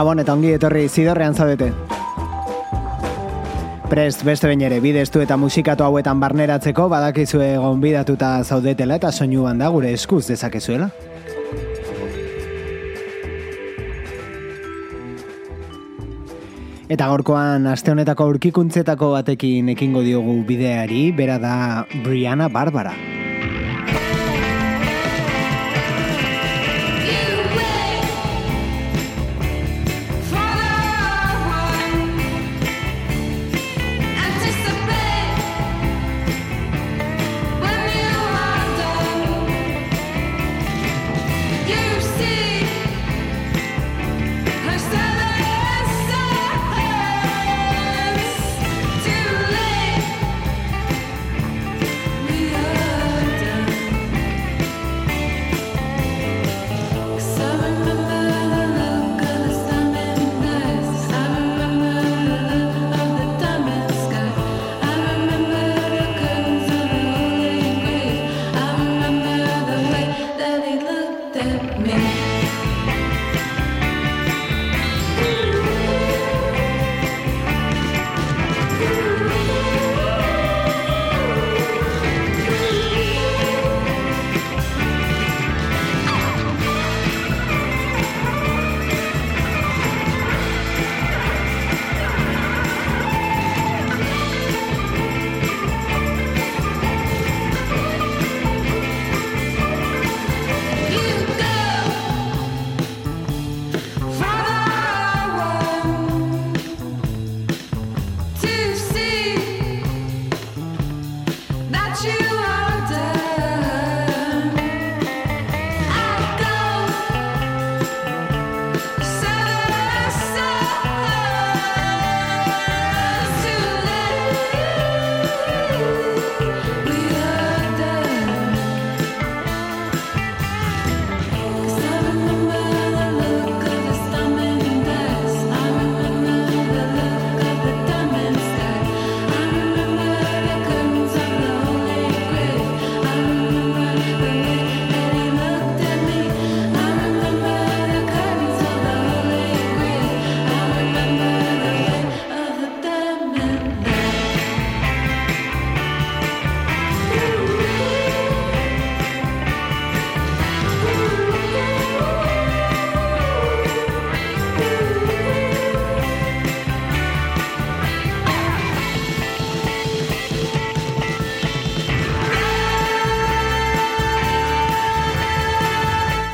Gabon eta ongi etorri zidorrean zaudete. Prest beste bain ere bideztu eta musikatu hauetan barneratzeko badakizue gonbidatuta zaudetela eta soinu da gure eskuz dezakezuela. Eta gorkoan aste honetako aurkikuntzetako batekin ekingo diogu bideari, bera da Brianna Barbara.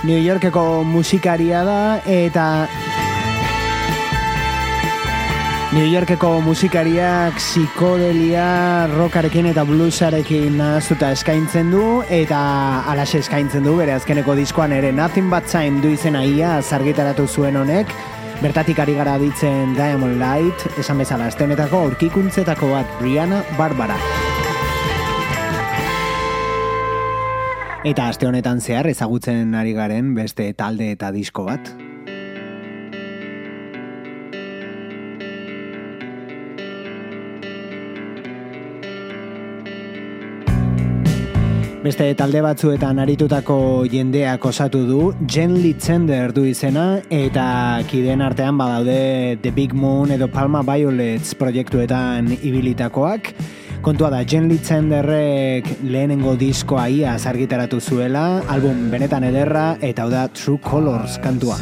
New Yorkeko musikaria da eta New Yorkeko musikariak psikodelia rockarekin eta bluesarekin nahaztuta eskaintzen du eta alaxe eskaintzen du bere azkeneko diskoan ere. Nothing But Time du izena ia zargitaratu zuen honek. Bertatik ari gara ditzen Diamond Light esan bezala estenetako aurkikuntzetako bat Brianna Barbara Eta aste honetan zehar ezagutzen ari garen beste talde eta disko bat. Beste talde batzuetan aritutako jendeak osatu du, Jen Litzender du izena, eta kideen artean badaude The Big Moon edo Palma Violets proiektuetan ibilitakoak, Kontua da, Jen Litzenderrek lehenengo diskoa ia zargitaratu zuela, album benetan ederra, eta hau da True Colors kantua.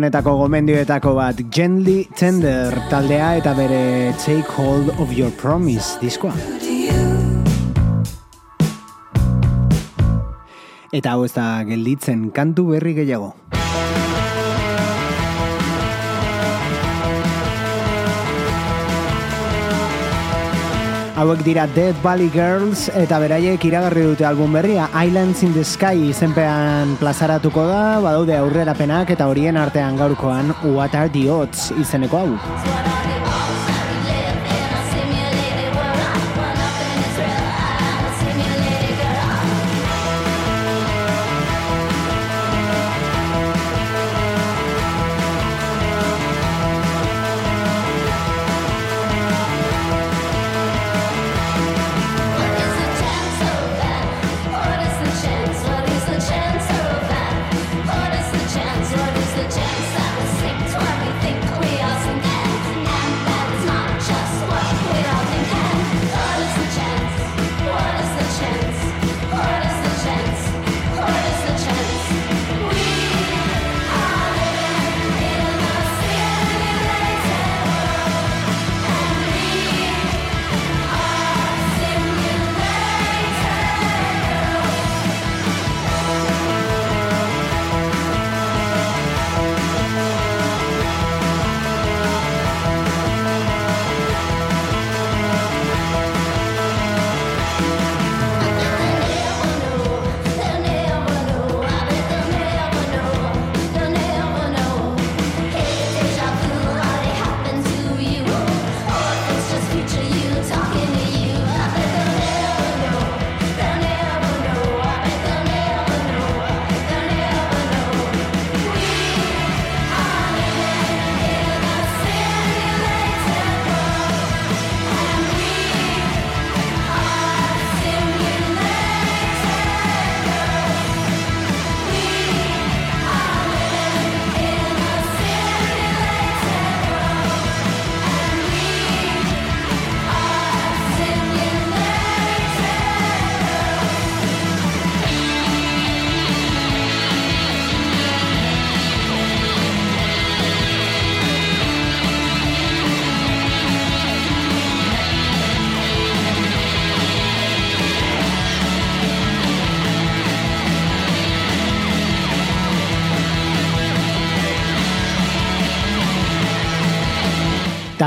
Honetako gomendioetako bat Gently Tender taldea eta bere Take Hold of Your Promise diskoa. Eta hau ez da gelditzen kantu berri gehiago. Hauek dira Dead Valley Girls eta beraiek iragarri dute album berria Islands in the Sky izenpean plazaratuko da, badaude aurrerapenak eta horien artean gaurkoan What are the odds izeneko hau.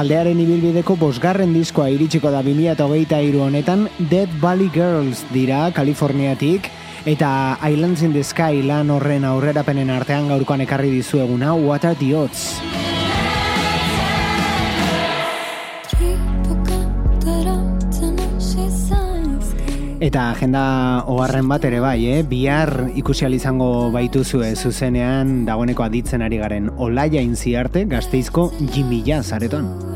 Taldearen ibilbideko bosgarren diskoa iritsiko da 2008 iru honetan Dead Valley Girls dira Kaliforniatik eta Islands in the Sky lan horren aurrerapenen artean gaurkoan ekarri dizueguna What are the odds? Eta agenda oharren bat ere bai, eh? bihar ikusi izango baituzu zuzenean dagoeneko aditzen ari garen Olaia Inziarte gazteizko Jimmy Jazz aretoan.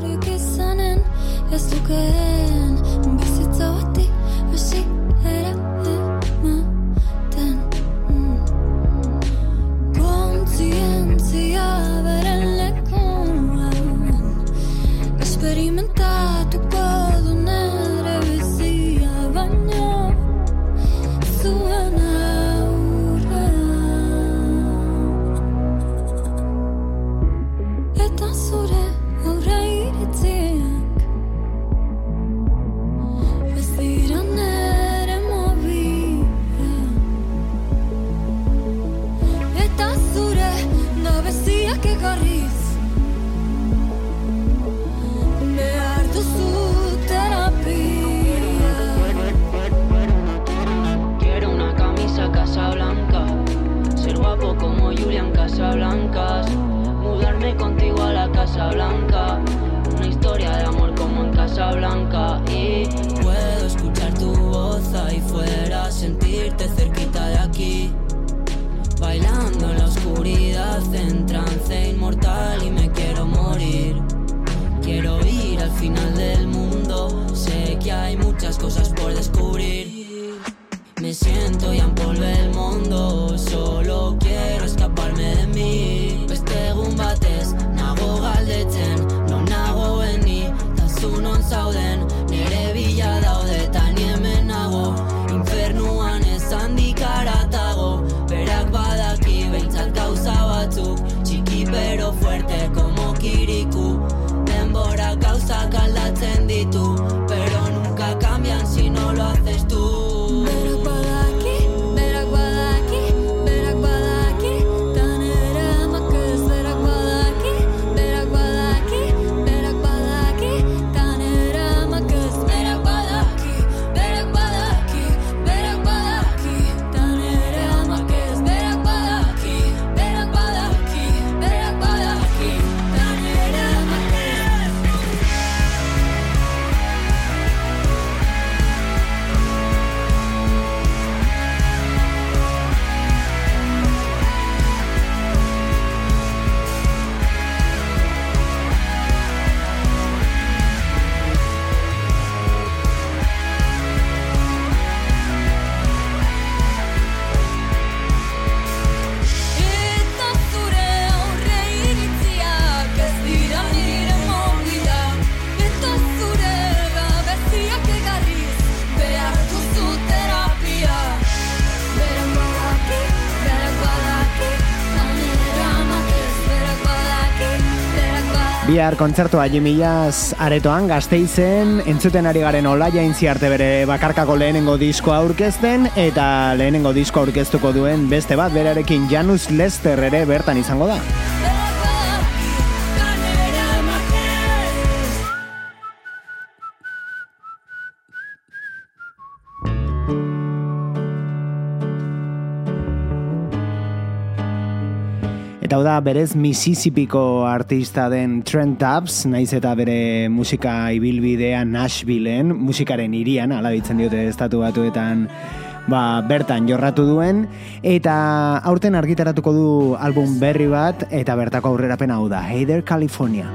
Bihar kontzertua jimilaz aretoan gazteizen, entzuten ari garen olaia arte bere bakarkako lehenengo diskoa aurkezten, eta lehenengo diskoa aurkeztuko duen beste bat berarekin Janus Lester ere bertan izango da. Da, berez Mississippiko artista den Trent Tubbs, naiz eta bere musika ibilbidea Nashvilleen, musikaren irian, ala ditzen diote estatu batuetan, ba, bertan jorratu duen, eta aurten argitaratuko du album berri bat, eta bertako aurrerapen hau da, Hey There California.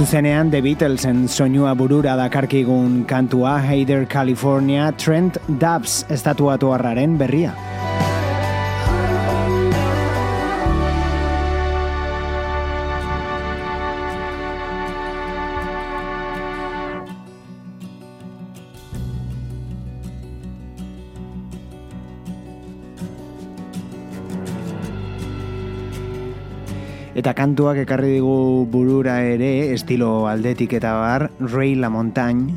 Zuzenean The Beatlesen soinua burura dakarkigun kantua Heider California Trent Dubs estatuatu harraren berria. Eta kantuak ekarri digu burura ere, estilo aldetik eta bar, Ray La Montagne.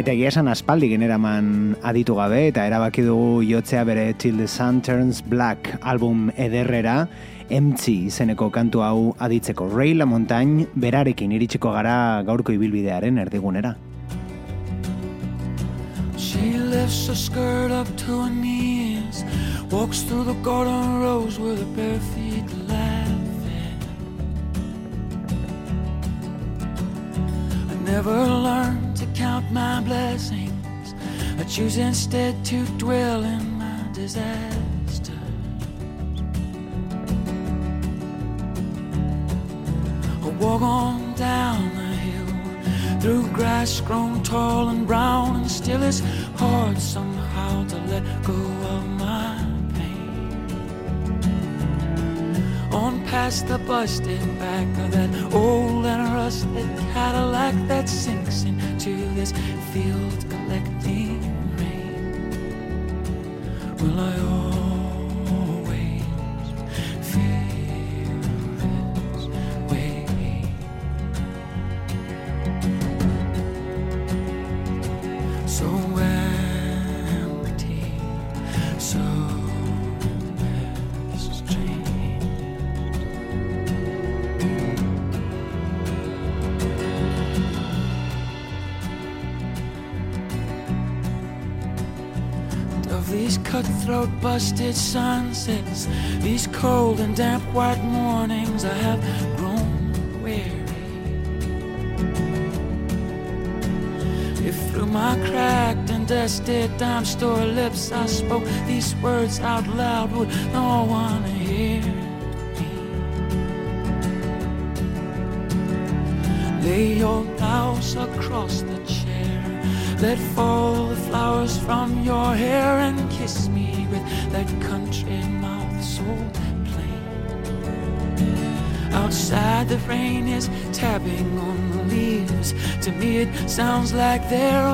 Eta egia esan aspaldi generaman aditu gabe, eta erabaki dugu jotzea bere Till the Sun Turns Black album ederrera, emtzi izeneko kantu hau aditzeko Ray La Montagne berarekin iritsiko gara gaurko ibilbidearen erdigunera. She lifts her skirt up to her Walks through the garden rows with her bare feet laughing. I never learned to count my blessings. I choose instead to dwell in my disasters I walk on down Through grass grown tall and brown And still it's hard somehow to let go of my pain. on past the busted back of that old and rusted Cadillac that sinks into this field collecting rain. Will I busted sunsets These cold and damp white mornings I have grown weary. If through my cracked and dusted dime store lips. I spoke these words out loud Would no one hear me. Lay your blouse across the chair. let fall the flowers from your hair and that country mouth so plain. Outside, the rain is tapping on the leaves. To me, it sounds like they're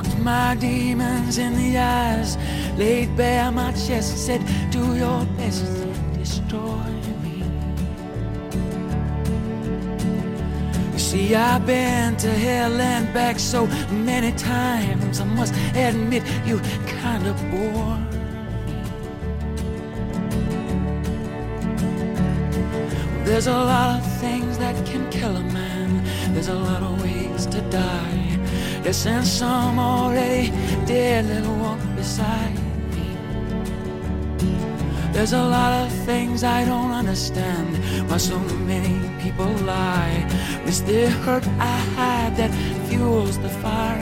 my demons in the eyes, laid bare my chest, said, Do your best destroy me. You see, I've been to hell and back so many times, I must admit you kind of bore. There's a lot of things that can kill a man. There's a lot of ways to die. Yes, and some already dead little walk beside me. There's a lot of things I don't understand. Why so many people lie. It's the hurt I hide that fuels the fire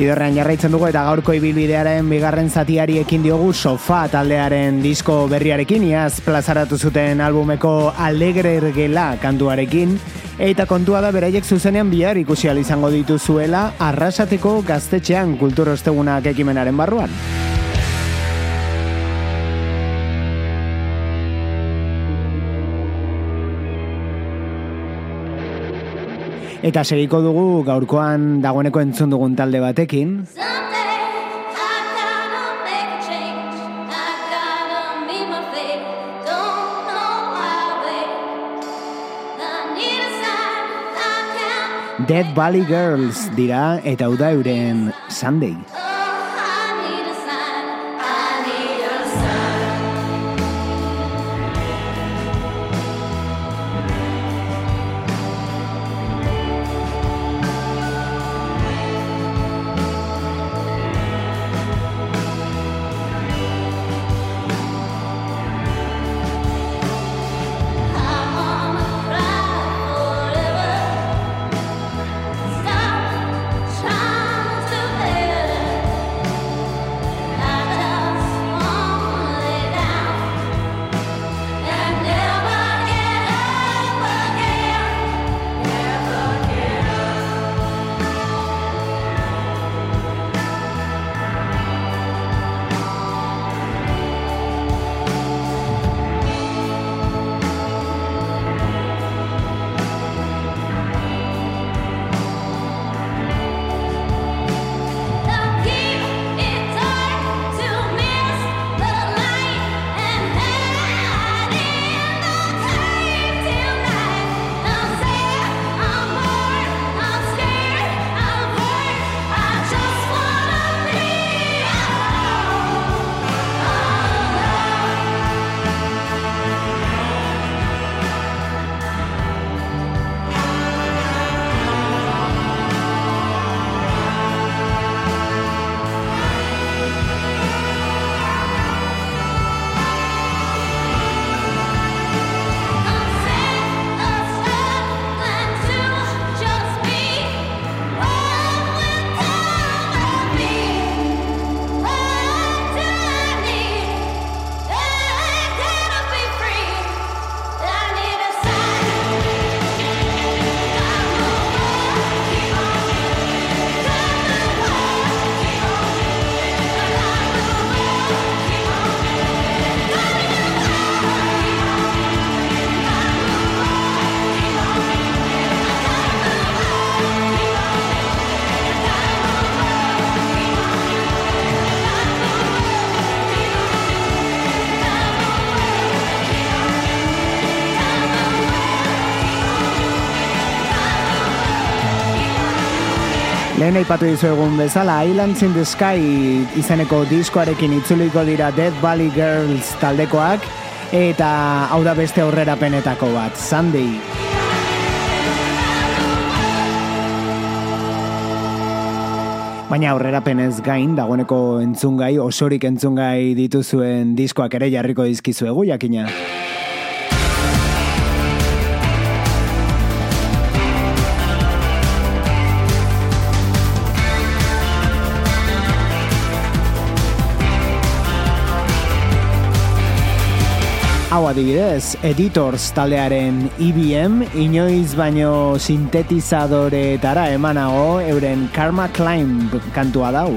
Zidorrean jarraitzen dugu eta gaurko ibilbidearen bigarren zatiari ekin diogu sofa taldearen disko berriarekin, iaz plazaratu zuten albumeko alegre ergela kantuarekin, eta kontua da beraiek zuzenean bihar ikusi izango dituzuela arrasateko gaztetxean kulturostegunak ekimenaren barruan. Eta segiko dugu gaurkoan dagoeneko entzun dugun talde batekin. Dead Valley Girls dira eta hau da euren Sunday. Lehen aipatu dizu egun bezala, Islands in the Sky izeneko diskoarekin itzuliko dira Dead Valley Girls taldekoak, eta hau da beste aurrera penetako bat, Sunday. Baina aurrera penez gain, dagoeneko entzungai, osorik entzungai dituzuen diskoak ere jarriko dizkizuegu, jakina. Hau adibidez, Editors taldearen IBM, e inoiz baino sintetizadoretara emanago euren Karma Climb kantua dau.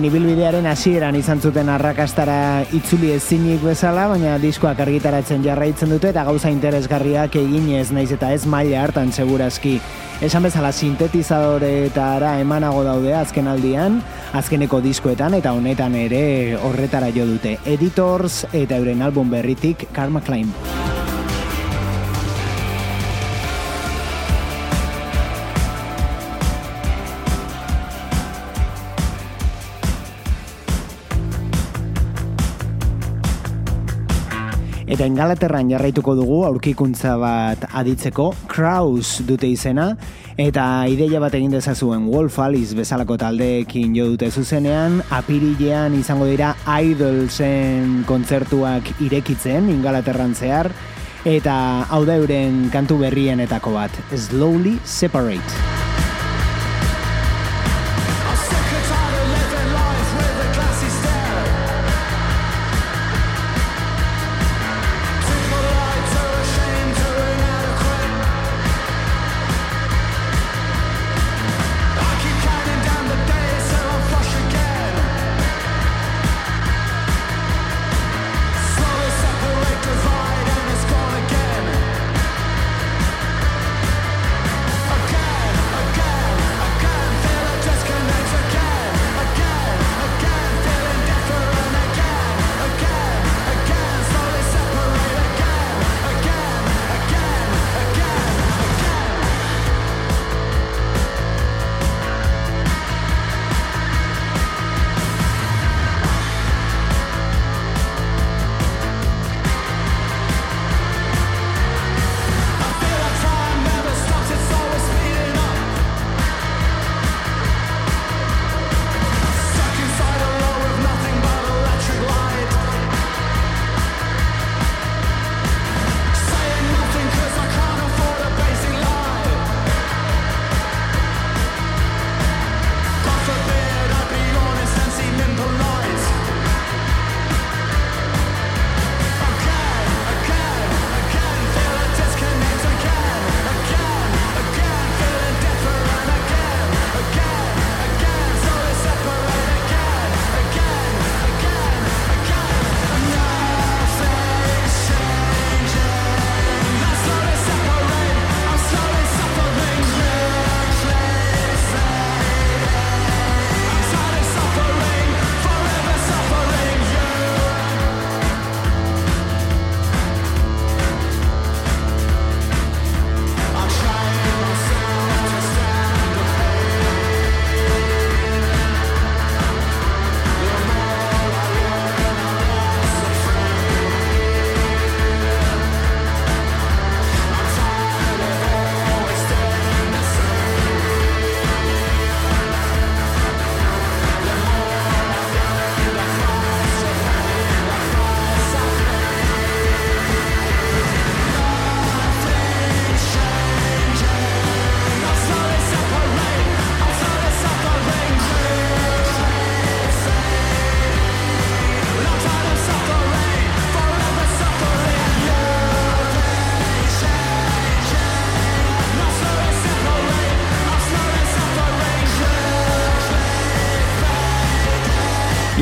Euren ibilbidearen hasieran izan zuten arrakastara itzuli ezinik bezala, baina diskoak argitaratzen jarraitzen dute eta gauza interesgarriak eginez naiz eta ez maila hartan segurazki. Esan bezala sintetizadoretara emanago daude azken aldian, azkeneko diskoetan eta honetan ere horretara jo dute. Editors eta euren album berritik Karma Climb. Eta engalaterran jarraituko dugu aurkikuntza bat aditzeko, Kraus dute izena, eta ideia bat egin dezazuen Wolf Alice bezalako taldeekin jo dute zuzenean, apirilean izango dira Idolsen kontzertuak irekitzen ingalaterran zehar, eta hau da euren kantu berrienetako bat, Slowly Separate.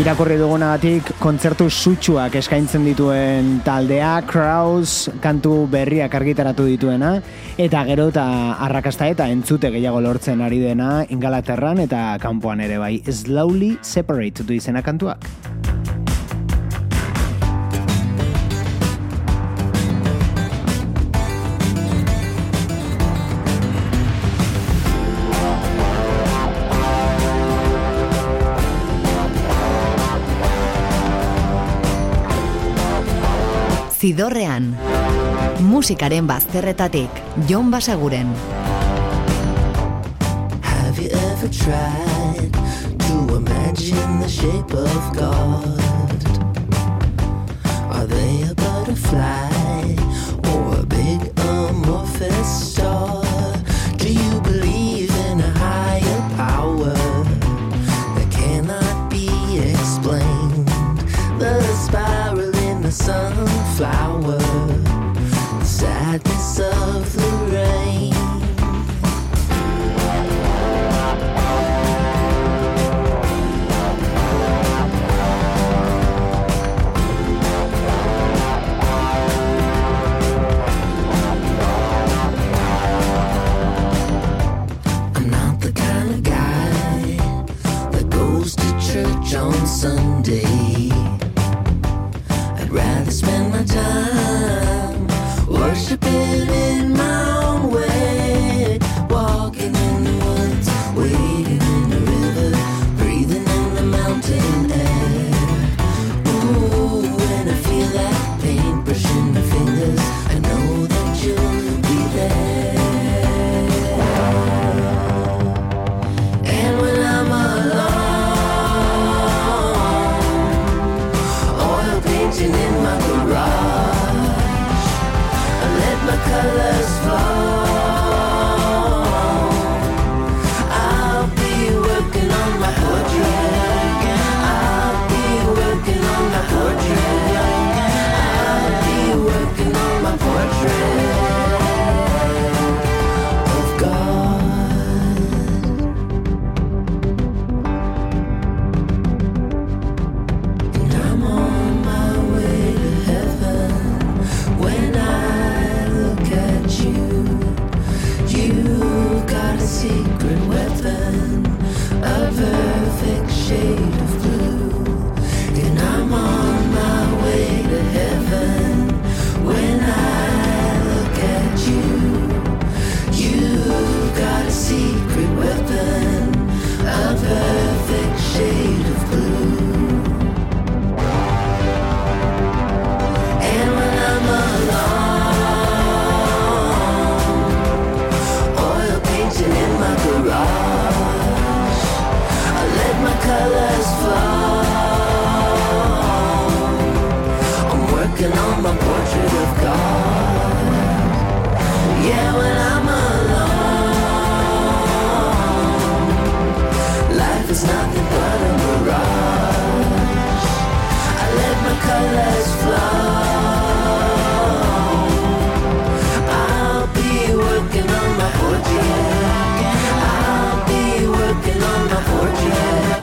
Irakurri dugunagatik kontzertu sutsuak eskaintzen dituen taldea, Kraus kantu berriak argitaratu dituena, eta gero eta arrakasta eta entzute gehiago lortzen ari dena ingalaterran eta kanpoan ere bai. Slowly Separate du izena kantuak. Zidorrean. Musikaren bazterretatik, Jon Basaguren. Have you ever tried to imagine the shape of God? Are they a butterfly or a big amorphous star? Do you believe in a higher power that cannot be explained? The spiral in the sun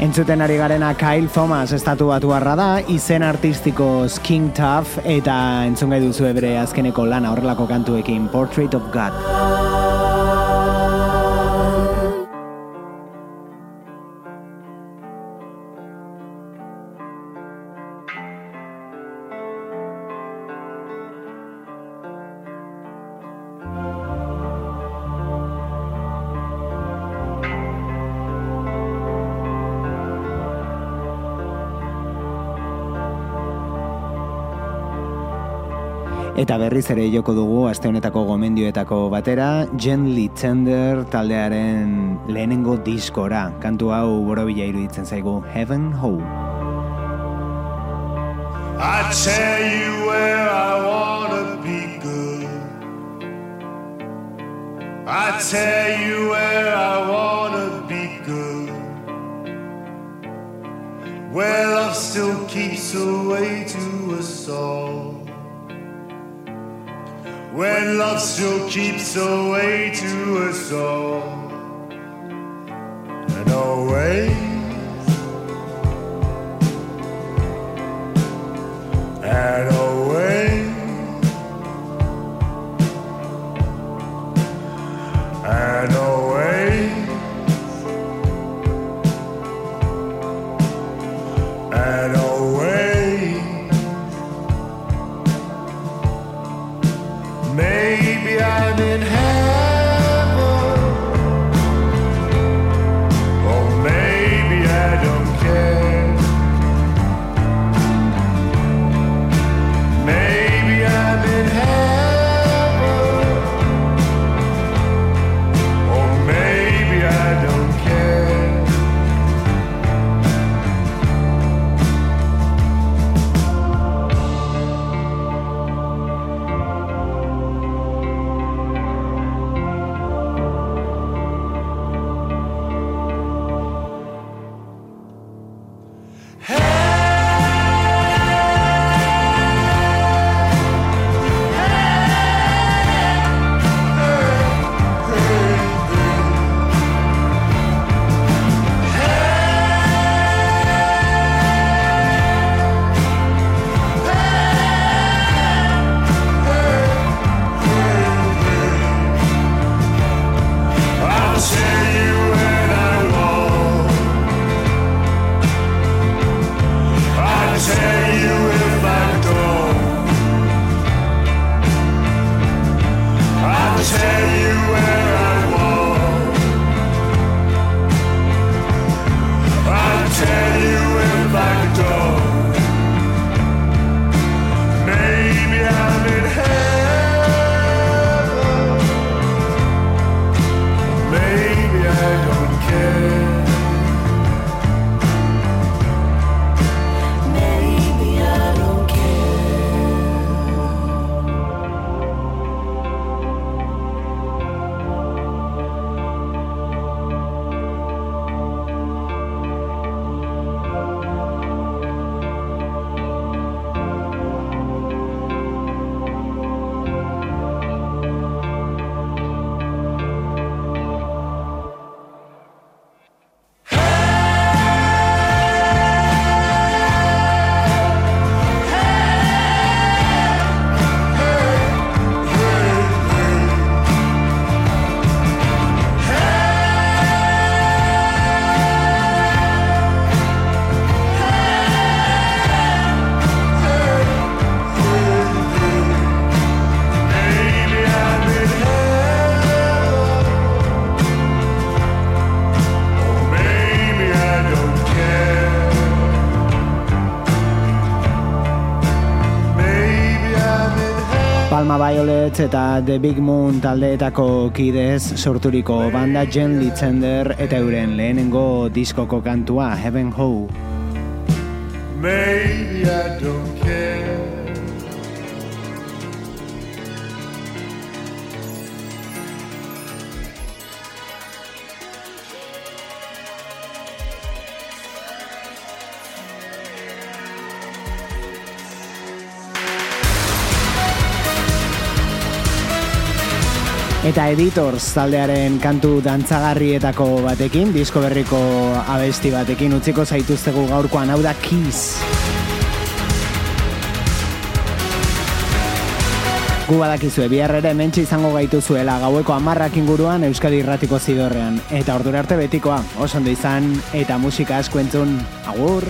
Entzuten ari garena Kyle Thomas estatu batu da, izen artistiko King Tough eta entzun gai duzu bere azkeneko lana horrelako kantuekin Portrait of God. Eta berriz ere joko dugu aste honetako gomendioetako batera Gently Tender taldearen lehenengo diskora. Kantu hau borobila iruditzen zaigu Heaven Ho. I tell you where I wanna be good. I tell you where I wanna be good. Where love still keeps away to us all. When love still keeps away to us all. And always. and away Smith eta The Big Moon taldeetako kidez sorturiko banda Jen Litzender eta euren lehenengo diskoko kantua Heaven Ho. Maybe I don't eta Editors taldearen kantu dantzagarrietako batekin, disko berriko abesti batekin utziko zaituztegu gaurkoan, hau da Kiss. Gu badakizue, bihar mentxe izango gaituzuela gaueko amarrak inguruan Euskadi Irratiko zidorrean. Eta ordura arte betikoa, oso izan, eta musika asko entzun, agur!